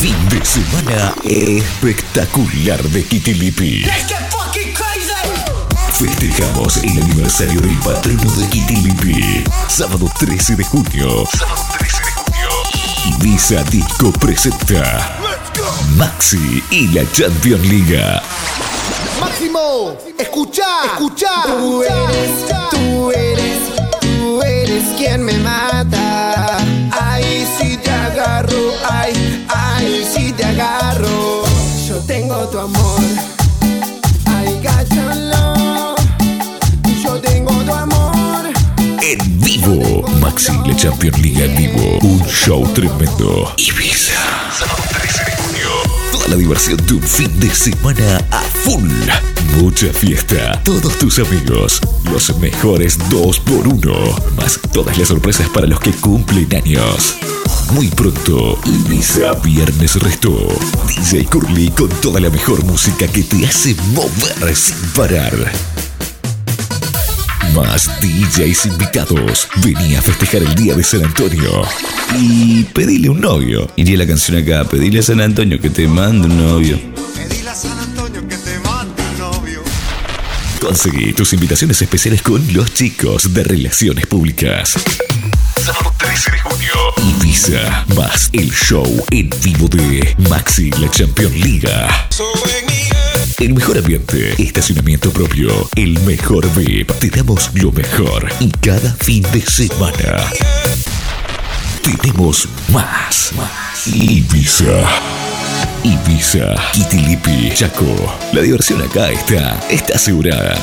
fin de semana espectacular de Kitilipi. Festejamos el aniversario del patrono de Kitilipi. Sábado 13 de junio. Sábado 13 de junio. Ibiza Disco presenta Maxi y la Champions League. Máximo, escucha, escucha. Tú eres, tú eres, tú eres quien me mata. Tu amor. Yo tengo tu amor. En vivo, Maxi la Champions League en vivo. Un show tremendo. Ibiza. Sábado 13 de junio. Toda la diversión de un fin de semana a full. Mucha fiesta. Todos tus amigos. Los mejores dos por uno. Más todas las sorpresas para los que cumplen años. Muy pronto, Ibiza Viernes Resto. DJ Curly con toda la mejor música que te hace mover sin parar. Más DJs invitados. Venía a festejar el día de San Antonio. Y pedile un novio. Iría la canción acá, pedile a San Antonio que te mande un novio. Pedile a San Antonio que te mande un novio. Conseguí tus invitaciones especiales con los chicos de Relaciones Públicas. Sábado 13 de junio. Ibiza más el show en vivo de Maxi la Champions League. El mejor ambiente, estacionamiento propio, el mejor VIP. Te damos lo mejor y cada fin de semana tenemos más. Ibiza. Ibiza, Kitilipi, Chaco. La diversión acá está, está asegurada.